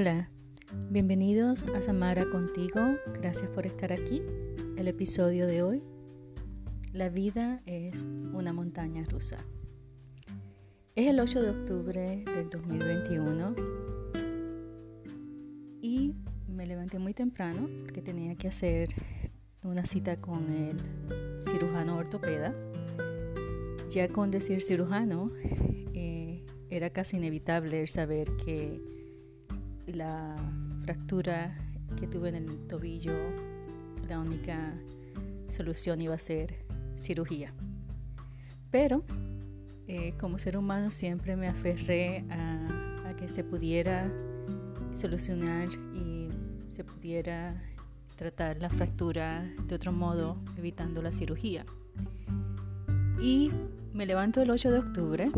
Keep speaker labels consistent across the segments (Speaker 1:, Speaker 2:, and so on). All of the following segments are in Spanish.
Speaker 1: Hola, bienvenidos a Samara contigo. Gracias por estar aquí. El episodio de hoy, La vida es una montaña rusa. Es el 8 de octubre del 2021 y me levanté muy temprano porque tenía que hacer una cita con el cirujano ortopeda. Ya con decir cirujano, eh, era casi inevitable saber que la fractura que tuve en el tobillo, la única solución iba a ser cirugía. Pero eh, como ser humano siempre me aferré a, que se pudiera solucionar y se pudiera tratar la fractura de otro modo, evitando la cirugía. Y me levanto el 8 de octubre,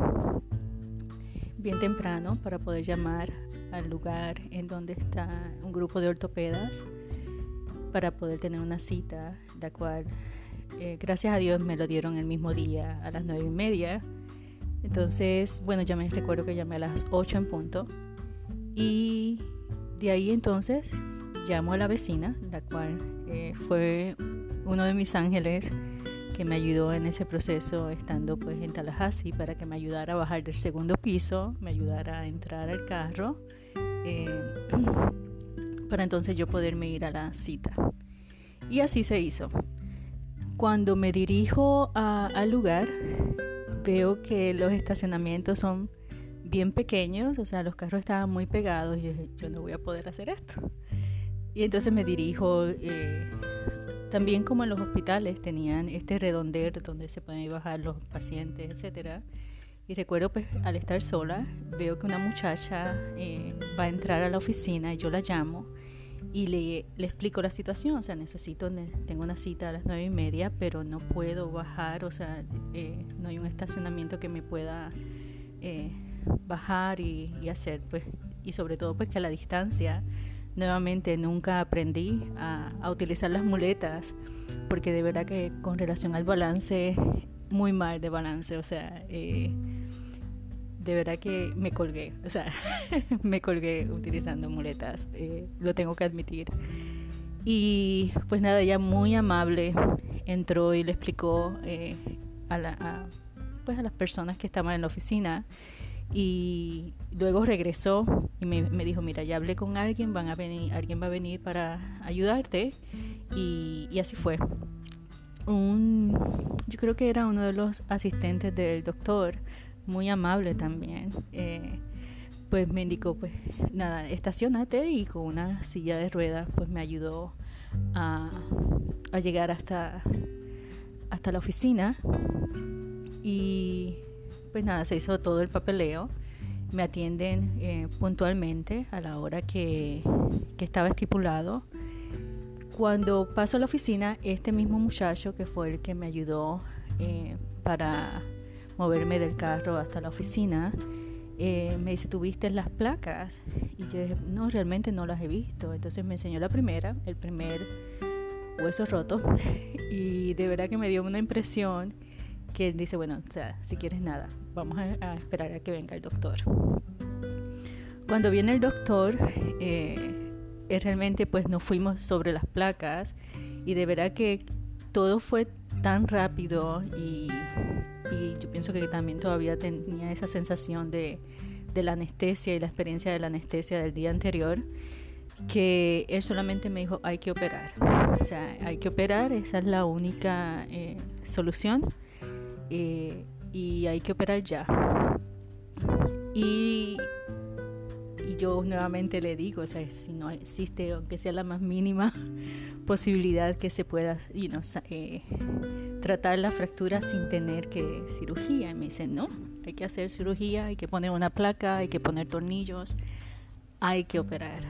Speaker 1: bien temprano, para poder llamar al lugar en donde está un grupo de ortopedas para poder tener una cita, la cual, eh, gracias a Dios, me lo dieron el mismo día a las nueve y media. Entonces, bueno, ya me recuerdo que llamé a las 8 en punto. Y de ahí entonces llamo a la vecina, la cual eh, fue uno de mis ángeles que me ayudó en ese proceso estando pues en Tallahassee para que me ayudara a bajar del segundo piso, me ayudara a entrar al carro eh, para entonces yo poderme ir a la cita. Y así se hizo. Cuando me dirijo al lugar, veo que los estacionamientos son bien pequeños, o sea, los carros estaban muy pegados y yo, no voy a poder hacer esto. Y entonces me dirijo, eh, también como en los hospitales tenían este redondel donde se pueden bajar los pacientes, etcétera. Y recuerdo pues al estar sola, veo que una muchacha eh, va a entrar a la oficina y yo la llamo y le, le, explico la situación, o sea, necesito, tengo una cita a las nueve y media, pero no puedo bajar, o sea, eh, no hay un estacionamiento que me pueda eh, bajar y, hacer, pues, y sobre todo pues que a la distancia, nuevamente nunca aprendí a, a utilizar las muletas, porque de verdad que con relación al balance, muy mal de balance, o sea, eh, de verdad que me colgué, o sea, me colgué utilizando muletas, eh, lo tengo que admitir. Y pues nada, ella muy amable entró y le explicó eh, a, la, pues a las personas que estaban en la oficina y luego regresó y me, dijo, mira, ya hablé con alguien, van a venir, alguien va a venir para ayudarte y, y así fue. Un, yo creo que era uno de los asistentes del doctor muy amable también. Eh, pues me indicó, pues nada, estacionate y con una silla de ruedas, pues me ayudó a, llegar hasta, hasta la oficina. Y pues nada, se hizo todo el papeleo. Me atienden eh, puntualmente a la hora que, que estaba estipulado. Cuando paso a la oficina, este mismo muchacho que fue el que me ayudó eh, para moverme del carro hasta la oficina, eh, me dice, ¿tuviste las placas? Y yo dije, no, realmente no las he visto. Entonces me enseñó la primera, el primer hueso roto, y de verdad que me dio una impresión que él dice, bueno, o sea, si quieres nada, vamos a, esperar a que venga el doctor. Cuando viene el doctor, eh, realmente pues nos fuimos sobre las placas y de verdad que todo fue tan rápido y y yo pienso que también todavía tenía esa sensación de, de la anestesia y la experiencia de la anestesia del día anterior que él solamente me dijo hay que operar o sea hay que operar esa es la única eh, solución eh, y hay que operar ya y, y, yo nuevamente le digo o sea si no existe aunque sea la más mínima posibilidad que se pueda you know, eh, tratar la fractura sin tener que cirugía. Y me dicen, no, hay que hacer cirugía, hay que poner una placa, hay que poner tornillos, hay que operar.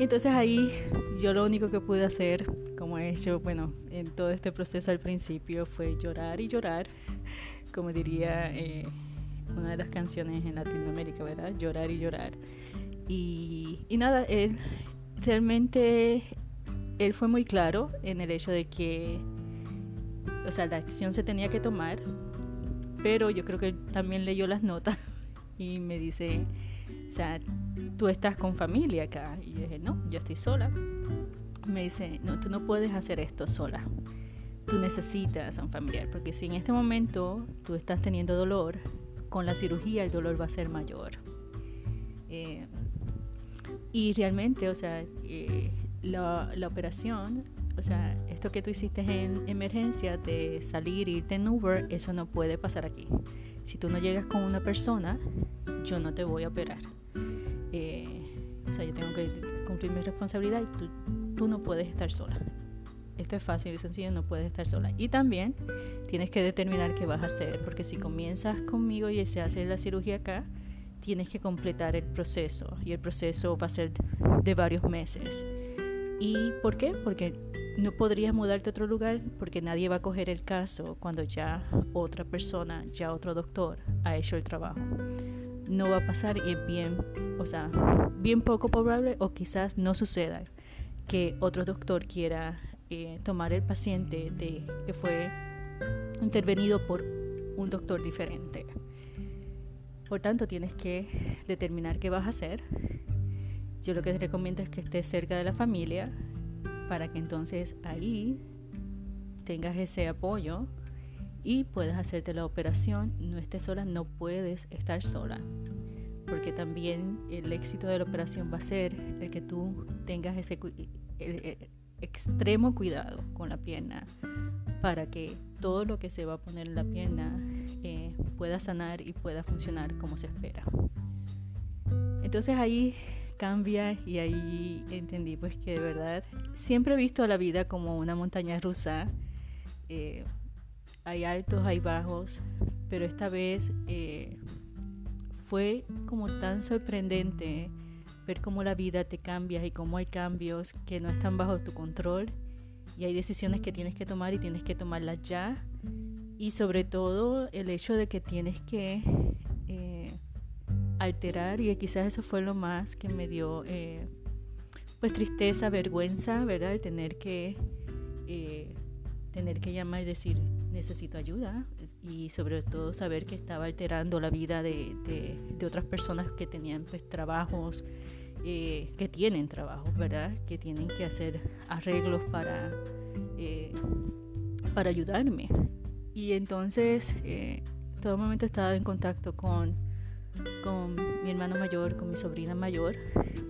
Speaker 1: Entonces ahí yo lo único que pude hacer, como he hecho, bueno, en todo este proceso al principio, fue llorar y llorar, como diría eh, una de las canciones en Latinoamérica, ¿verdad? Llorar y llorar. Y, y nada, él realmente él fue muy claro en el hecho de que, o sea, la acción se tenía que tomar, pero yo creo que también leyó las notas y me dice, sea, tú estás con familia acá. Y yo dije, no, yo estoy sola. Me dice, no, tú no puedes hacer esto sola. Tú necesitas a un familiar, porque si en este momento tú estás teniendo dolor, con la cirugía el dolor va a ser mayor. Eh, y realmente, o sea, eh, la, la, operación, o sea, esto que tú hiciste en emergencia de salir, irte en Uber, eso no puede pasar aquí. Si tú no llegas con una persona, yo no te voy a operar. Eh, o sea, yo tengo que cumplir mi responsabilidad y tú, tú no puedes estar sola. Esto es fácil y sencillo, no puedes estar sola. Y también tienes que determinar qué vas a hacer, porque si comienzas conmigo y se hace la cirugía acá, tienes que completar el proceso y el proceso va a ser de varios meses. ¿Y por qué? Porque no podrías mudarte a otro lugar porque nadie va a coger el caso cuando ya otra persona, ya otro doctor ha hecho el trabajo. No va a pasar y es bien, o sea, bien poco probable o quizás no suceda que otro doctor quiera eh, tomar el paciente que fue intervenido por un doctor diferente. Por tanto, tienes que determinar qué vas a hacer. Yo lo que te recomiendo es que estés cerca de la familia para que entonces ahí tengas ese apoyo y puedas hacerte la operación. No estés sola, no puedes estar sola. Porque también el éxito de la operación va a ser el que tú tengas ese extremo cuidado con la pierna para que todo lo que se va a poner en la pierna eh, pueda sanar y pueda funcionar como se espera. Entonces ahí cambia y ahí entendí pues que de verdad siempre he visto la vida como una montaña rusa. Eh, hay altos, hay bajos, pero esta vez eh, fue como tan sorprendente ver cómo la vida te cambia y cómo hay cambios que no están bajo tu control y hay decisiones que tienes que tomar y tienes que tomarlas ya y sobre todo el hecho de que tienes que alterar y quizás eso fue lo más que me dio eh, pues tristeza, vergüenza, ¿verdad? El tener que eh, tener que llamar y decir necesito ayuda y sobre todo saber que estaba alterando la vida de, de, otras personas que tenían pues trabajos, eh, que tienen trabajos, ¿verdad? Que tienen que hacer arreglos para, para ayudarme. Y entonces todo momento he estado en contacto con, con mi hermano mayor, con mi sobrina mayor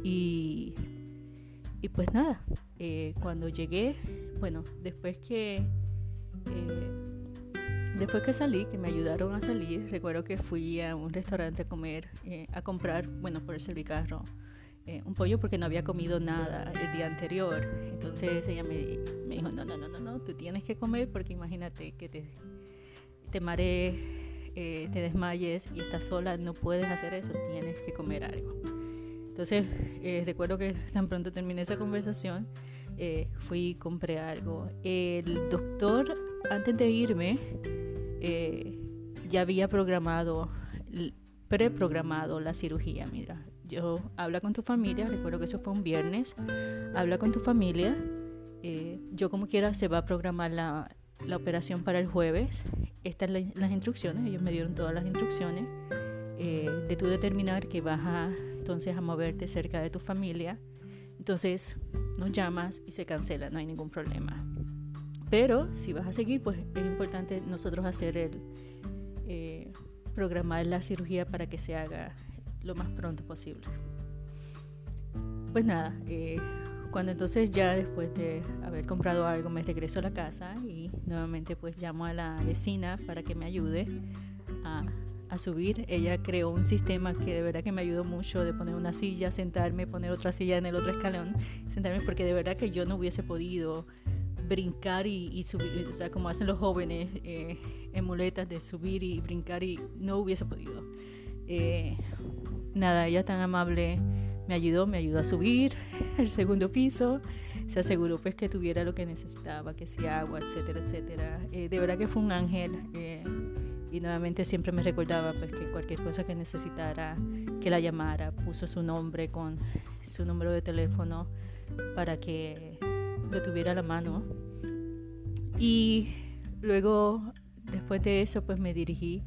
Speaker 1: y, y pues nada, eh, cuando llegué, bueno, después que Después que salí, que me ayudaron a salir, recuerdo que fui a un restaurante a comer, eh, a comprar, bueno, por el servicarro, eh, un pollo porque no había comido nada el día anterior. Entonces ella me, me, dijo, no, no, no, no, no, tú tienes que comer porque imagínate que te, te marees, eh, te desmayes y estás sola, no puedes hacer eso, tienes que comer algo. Entonces recuerdo que tan pronto terminé esa conversación, fui y compré algo. El doctor, antes de irme, eh, ya había programado, preprogramado la cirugía. Mira, yo habla con tu familia, recuerdo que eso fue un viernes, habla con tu familia. Eh, yo como quiera se va a programar la, la operación para el jueves. Estas son las instrucciones, ellos me dieron todas las instrucciones eh, de tú determinar que vas a entonces a moverte cerca de tu familia. Entonces nos llamas y se cancela, no hay ningún problema. Pero si vas a seguir, pues es importante nosotros hacer el eh, programar la cirugía para que se haga lo más pronto posible. Pues nada, eh, cuando entonces ya después de haber comprado algo me regreso a la casa y nuevamente pues llamo a la vecina para que me ayude a, subir. Ella creó un sistema que de verdad que me ayudó mucho de poner una silla, sentarme, poner otra silla en el otro escalón, sentarme porque de verdad que yo no hubiese podido brincar y, subir, o sea, como hacen los jóvenes eh, en muletas de subir y brincar y no hubiese podido. Eh, nada, ella tan amable me ayudó, me ayudó a subir al segundo piso, se aseguró pues que tuviera lo que necesitaba, que si agua, etcétera, etcétera. Eh, de verdad que fue un ángel y nuevamente siempre me recordaba pues que cualquier cosa que necesitara, que la llamara, puso su nombre con su número de teléfono para que lo tuviera a la mano. Y luego, después de eso, pues me dirigí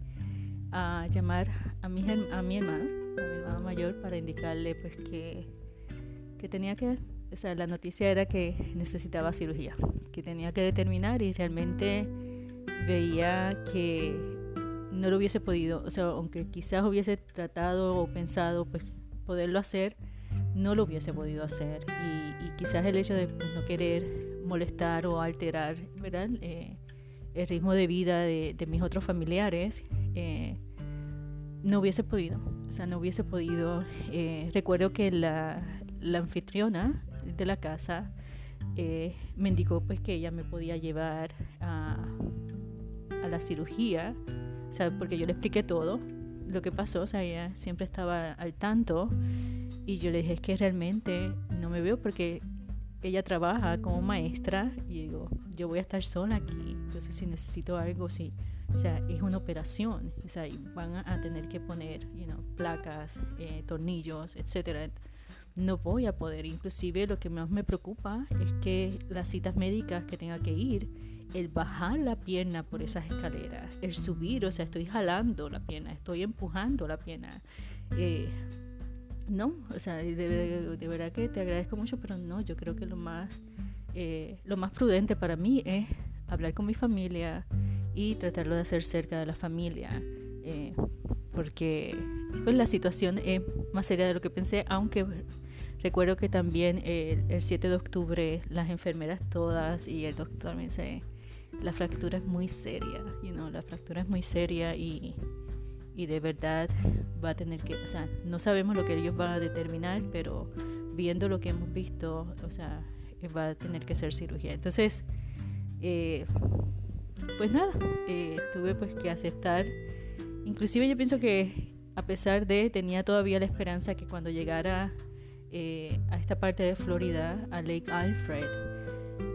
Speaker 1: a llamar a mi, a mi hermano a mi hermano mayor para indicarle pues que, que tenía que, o sea, la noticia era que necesitaba cirugía, que tenía que determinar y realmente veía que no lo hubiese podido, o sea, aunque quizás hubiese tratado o pensado pues poderlo hacer, no lo hubiese podido hacer y, quizás el hecho de pues, no querer molestar o alterar, ¿verdad? Eh, el ritmo de vida de, de mis otros familiares, eh, no hubiese podido, o sea, no hubiese podido. Eh, recuerdo que la, la, anfitriona de la casa eh, me indicó pues que ella me podía llevar a, a la cirugía, o sea, porque yo le expliqué todo lo que pasó, o sea, ella siempre estaba al tanto y yo le dije es que realmente no me veo porque ella trabaja como maestra y digo, yo voy a estar sola aquí, entonces si necesito algo, si, o sea, es una operación, o sea, y van a, tener que poner, you know, placas, eh, tornillos, etcétera. No voy a poder, inclusive lo que más me preocupa es que las citas médicas que tenga que ir, el bajar la pierna por esas escaleras, el subir, o sea, estoy jalando la pierna, estoy empujando la pierna. Eh, no, o sea, de, verdad que te agradezco mucho, pero no, yo creo que lo más, eh, lo más prudente para mí es hablar con mi familia y tratarlo de hacer cerca de la familia, eh, porque pues la situación es más seria de lo que pensé, aunque recuerdo que también el, 7 de octubre las enfermeras todas y el doctor también se, la fractura es muy seria, you know, la fractura es muy seria y y de verdad va a tener que, o sea, no sabemos lo que ellos van a determinar, pero viendo lo que hemos visto, o sea, va a tener que ser cirugía. Entonces, eh, pues nada, eh, tuve pues que aceptar. Inclusive yo pienso que a pesar de, tenía todavía la esperanza que cuando llegara eh, a esta parte de Florida, a Lake Alfred,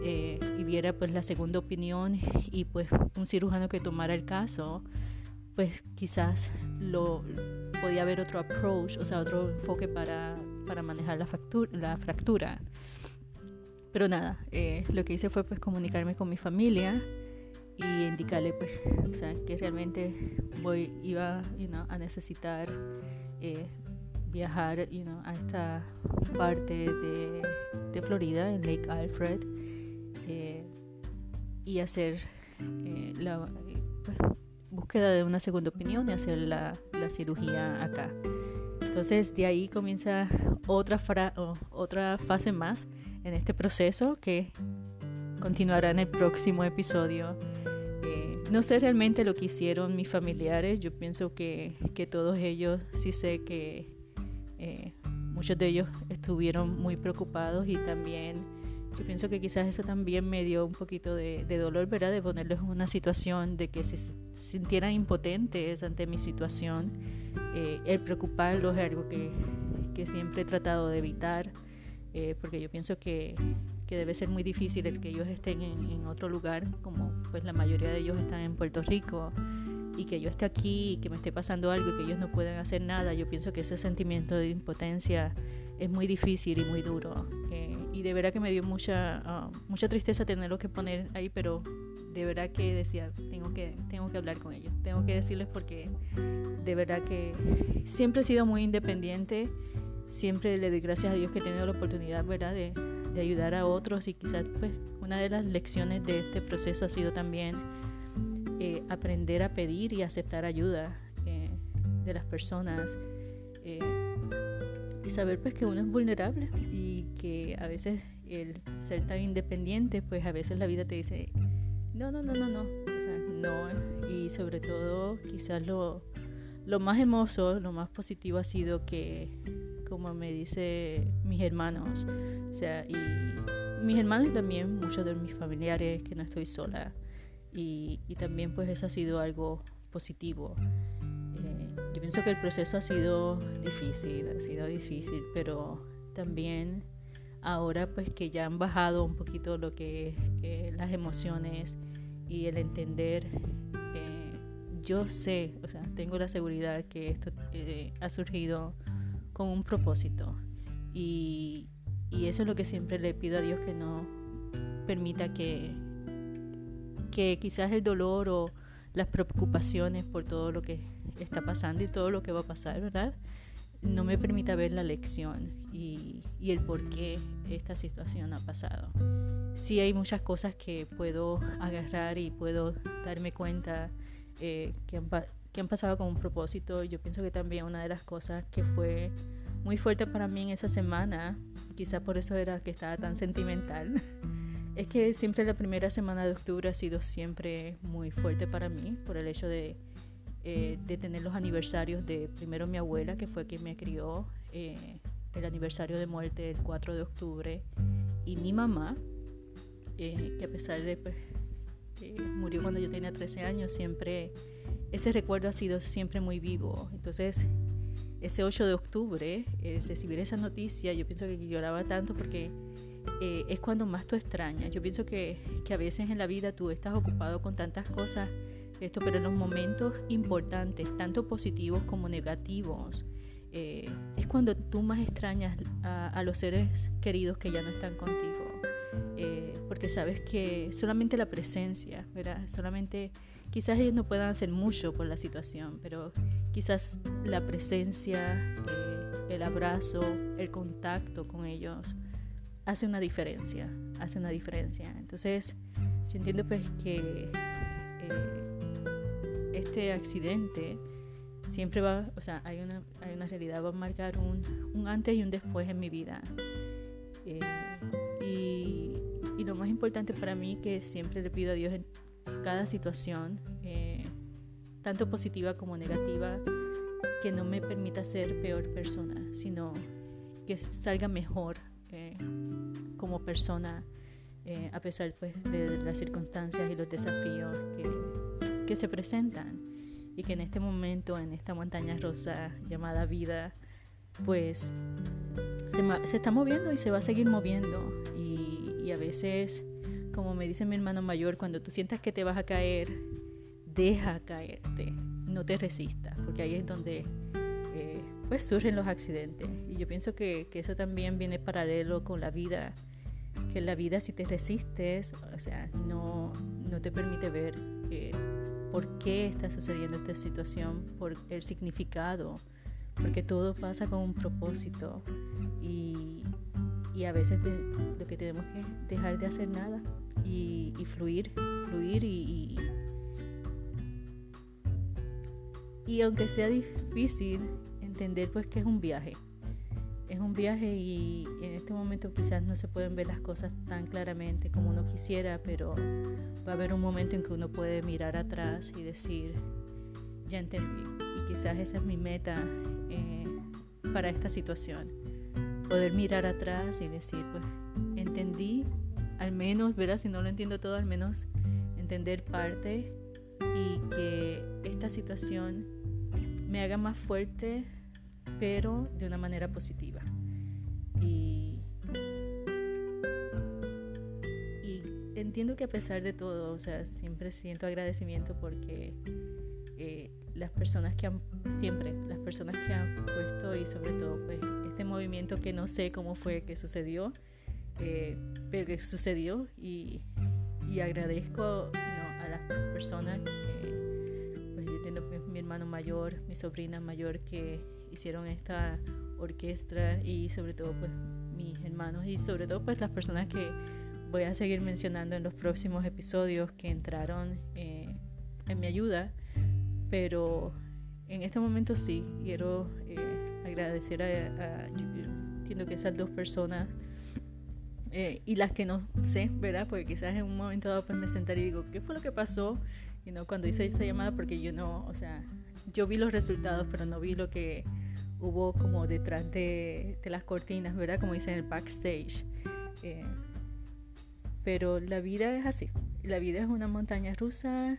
Speaker 1: y viera pues la segunda opinión y pues un cirujano que tomara el caso, pues quizás lo podía haber otro approach, o sea, otro enfoque para, para manejar la, la fractura. Pero nada, eh, lo que hice fue pues comunicarme con mi familia y indicarle pues, o sea, que realmente voy, iba a necesitar eh, viajar you know, a esta parte de, de, Florida, en Lake Alfred, eh, y hacer la, pues, búsqueda de una segunda opinión y hacer la, cirugía acá. Entonces de ahí comienza otra, otra fase más en este proceso que continuará en el próximo episodio. Eh, no sé realmente lo que hicieron mis familiares, yo pienso que, que todos ellos sí sé que eh, muchos de ellos estuvieron muy preocupados y también yo pienso que quizás eso también me dio un poquito de, dolor, ¿verdad? De ponerles en una situación de que se sintieran impotentes ante mi situación. Eh, el preocuparlos es algo que, que, siempre he tratado de evitar, eh, porque yo pienso que, que, debe ser muy difícil el que ellos estén en, en, otro lugar, como pues la mayoría de ellos están en Puerto Rico, y que yo esté aquí y que me esté pasando algo y que ellos no puedan hacer nada. Yo pienso que ese sentimiento de impotencia es muy difícil y muy duro. Eh, y de verdad que me dio mucha, ah, mucha tristeza tenerlo que poner ahí, pero de verdad que decía, tengo que, tengo que hablar con ellos, tengo que decirles porque de verdad que siempre he sido muy independiente, siempre le doy gracias a Dios que he tenido la oportunidad, ¿verdad?, de, de ayudar a otros y quizás pues una de las lecciones de este proceso ha sido también eh, aprender a pedir y aceptar ayuda eh, de las personas y saber pues que uno es vulnerable y que a veces el ser tan independiente pues a veces la vida te dice no, no, no, no, no, o sea, no. Y sobre todo quizás lo, lo más hermoso, lo más positivo ha sido que como me dice mis hermanos, o sea, y mis hermanos y también muchos de mis familiares que no estoy sola. Y, y también pues eso ha sido algo positivo. Yo pienso que el proceso ha sido difícil, ha sido difícil, pero también ahora pues que ya han bajado un poquito lo que eh, las emociones y el entender, eh, yo sé, o sea, tengo la seguridad que esto eh, ha surgido con un propósito y, y eso es lo que siempre le pido a Dios que no permita que, que quizás el dolor o las preocupaciones por todo lo que está pasando y todo lo que va a pasar, ¿verdad? no me permita ver la lección y, y el por qué esta situación ha pasado. Sí hay muchas cosas que puedo agarrar y puedo darme cuenta eh, que, han, pasado con un propósito. Yo pienso que también una de las cosas que fue muy fuerte para mí en esa semana, quizá por eso era que estaba tan sentimental, es que siempre la primera semana de octubre ha sido siempre muy fuerte para mí por el hecho de eh, de tener los aniversarios de primero mi abuela, que fue quien me crió, eh, el aniversario de muerte el 4 de octubre, y mi mamá, eh, que a pesar de pues, murió cuando yo tenía 13 años, siempre ese recuerdo ha sido siempre muy vivo. Entonces, ese 8 de octubre, recibir esa noticia, yo pienso que lloraba tanto porque es cuando más tú extrañas. Yo pienso que, que a veces en la vida tú estás ocupado con tantas cosas esto, pero en los momentos importantes, tanto positivos como negativos, eh, es cuando tú más extrañas a, los seres queridos que ya no están contigo. Eh, porque sabes que solamente la presencia, ¿verdad? Solamente, quizás ellos no puedan hacer mucho por la situación, pero quizás la presencia, eh, el abrazo, el contacto con ellos hace una diferencia, hace una diferencia. Entonces, yo entiendo pues que este accidente siempre va, o sea, hay una, hay una realidad, va a marcar un, un antes y un después en mi vida. Eh, lo más importante para mí que siempre le pido a Dios en cada situación, eh, tanto positiva como negativa, que no me permita ser peor persona, sino que salga mejor eh, como persona, a pesar pues, de las circunstancias y los desafíos que, que se presentan y que en este momento, en esta montaña rosa llamada vida, pues se, se está moviendo y se va a seguir moviendo. Y, a veces, como me dice mi hermano mayor, cuando tú sientas que te vas a caer, deja caerte, no te resistas, porque ahí es donde eh, pues surgen los accidentes. Y yo pienso que, que eso también viene paralelo con la vida que la vida si te resistes, o sea, no, no te permite ver eh, por qué está sucediendo esta situación, por el significado, porque todo pasa con un propósito y, y a veces lo que tenemos que dejar de hacer nada y, fluir, fluir y, y, aunque sea difícil entender pues que es un viaje, es un viaje y en este momento quizás no se pueden ver las cosas tan claramente como uno quisiera, pero va a haber un momento en que uno puede mirar atrás y decir, ya entendí. Y quizás esa es mi meta eh, para esta situación. Poder mirar atrás y decir, pues, entendí, al menos, ¿verdad? Si no lo entiendo todo, al menos entender parte y que esta situación me haga más fuerte pero de una manera positiva. Y, entiendo que a pesar de todo, o sea, siempre siento agradecimiento porque eh, las personas que han, siempre, las personas que han puesto y sobre todo pues este movimiento que no sé cómo fue que sucedió, eh, pero que sucedió y, y agradezco a las personas, pues yo pues, mi hermano mayor, mi sobrina mayor que hicieron esta orquesta y sobre todo pues mis hermanos y sobre todo pues las personas que voy a seguir mencionando en los próximos episodios que entraron eh, en mi ayuda. Pero en este momento sí quiero eh, agradecer a, entiendo que esas dos personas eh, y las que no sé, ¿verdad? Porque quizás en un momento dado pues me sentaré y digo, ¿qué fue lo que pasó? Y no cuando hice esa llamada porque yo no, o sea, yo vi los resultados, pero no vi lo que hubo como detrás de, las cortinas, ¿verdad? Como dicen en el backstage. Eh, pero la vida es así. La vida es una montaña rusa,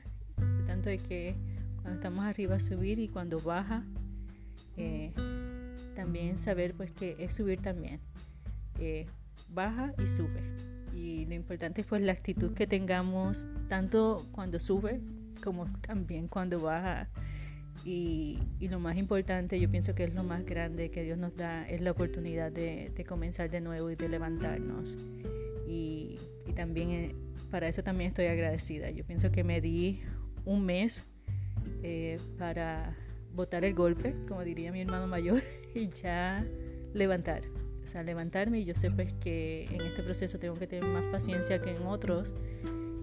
Speaker 1: tanto de que cuando estamos arriba subir y cuando baja, eh, también saber pues que es subir también. Eh, baja y sube. Y lo importante es pues la actitud que tengamos tanto cuando sube como también cuando baja y, lo más importante, yo pienso que es lo más grande que Dios nos da, es la oportunidad de, comenzar de nuevo y de levantarnos. Y, también eh, para eso también estoy agradecida. Yo pienso que me di un mes eh, para botar el golpe, como diría mi hermano mayor, y ya levantar. O sea, levantarme y yo sé pues que en este proceso tengo que tener más paciencia que en otros,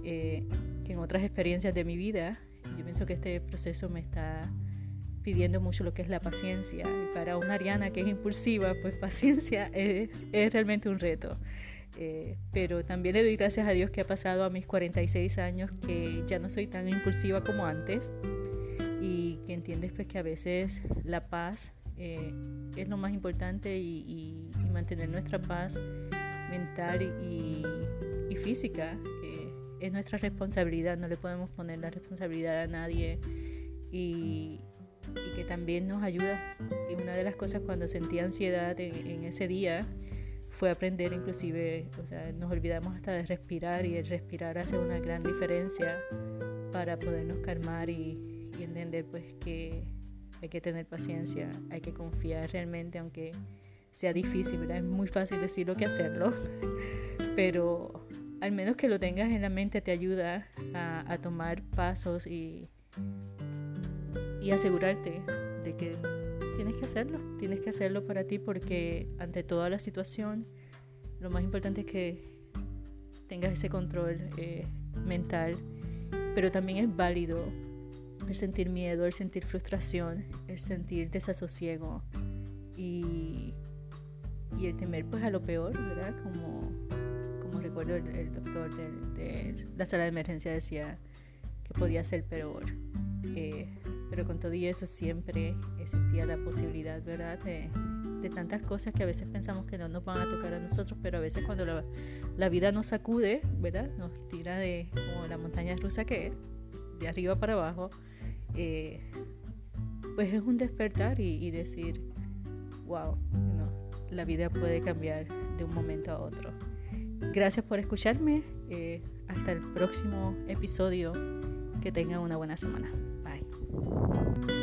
Speaker 1: eh, que en otras experiencias de mi vida. Yo pienso que este proceso me está pidiendo mucho lo que es la paciencia. Y para una Ariana que es impulsiva, pues paciencia es, es realmente un reto. Eh, pero también le doy gracias a Dios que ha pasado a mis 46 años que ya no soy tan impulsiva como antes que entiendes pues que a veces la paz eh, es lo más importante y, mantener nuestra paz mental y, física es nuestra responsabilidad, no le podemos poner la responsabilidad a nadie y, que también nos ayuda. Y una de las cosas cuando sentí ansiedad en ese día, fue aprender inclusive, o sea, nos olvidamos hasta de respirar y el respirar hace una gran diferencia para podernos calmar y, entender pues que hay que tener paciencia, hay que confiar realmente aunque sea difícil, ¿verdad? Es muy fácil decirlo que hacerlo, pero al menos que lo tengas en la mente te ayuda a, a tomar pasos y, y asegurarte de que tienes que hacerlo, tienes que hacerlo para ti porque ante toda la situación lo más importante es que tengas ese control eh, mental, pero también es válido el sentir miedo, el sentir frustración, el sentir desasosiego y, y el temer pues a lo peor, ¿verdad? Como, como recuerdo el, doctor de, la sala de emergencia decía que podía ser peor. Eh, pero con todo y eso siempre existía la posibilidad, ¿verdad? De, tantas cosas que a veces pensamos que no nos van a tocar a nosotros, pero a veces cuando la, vida nos sacude, ¿verdad? Nos tira de como la montaña rusa que es, de arriba para abajo, eh, pues es un despertar y, decir, wow, la vida puede cambiar de un momento a otro. Gracias por escucharme. Eh, hasta el próximo episodio. Que tengan una buena semana. Bye.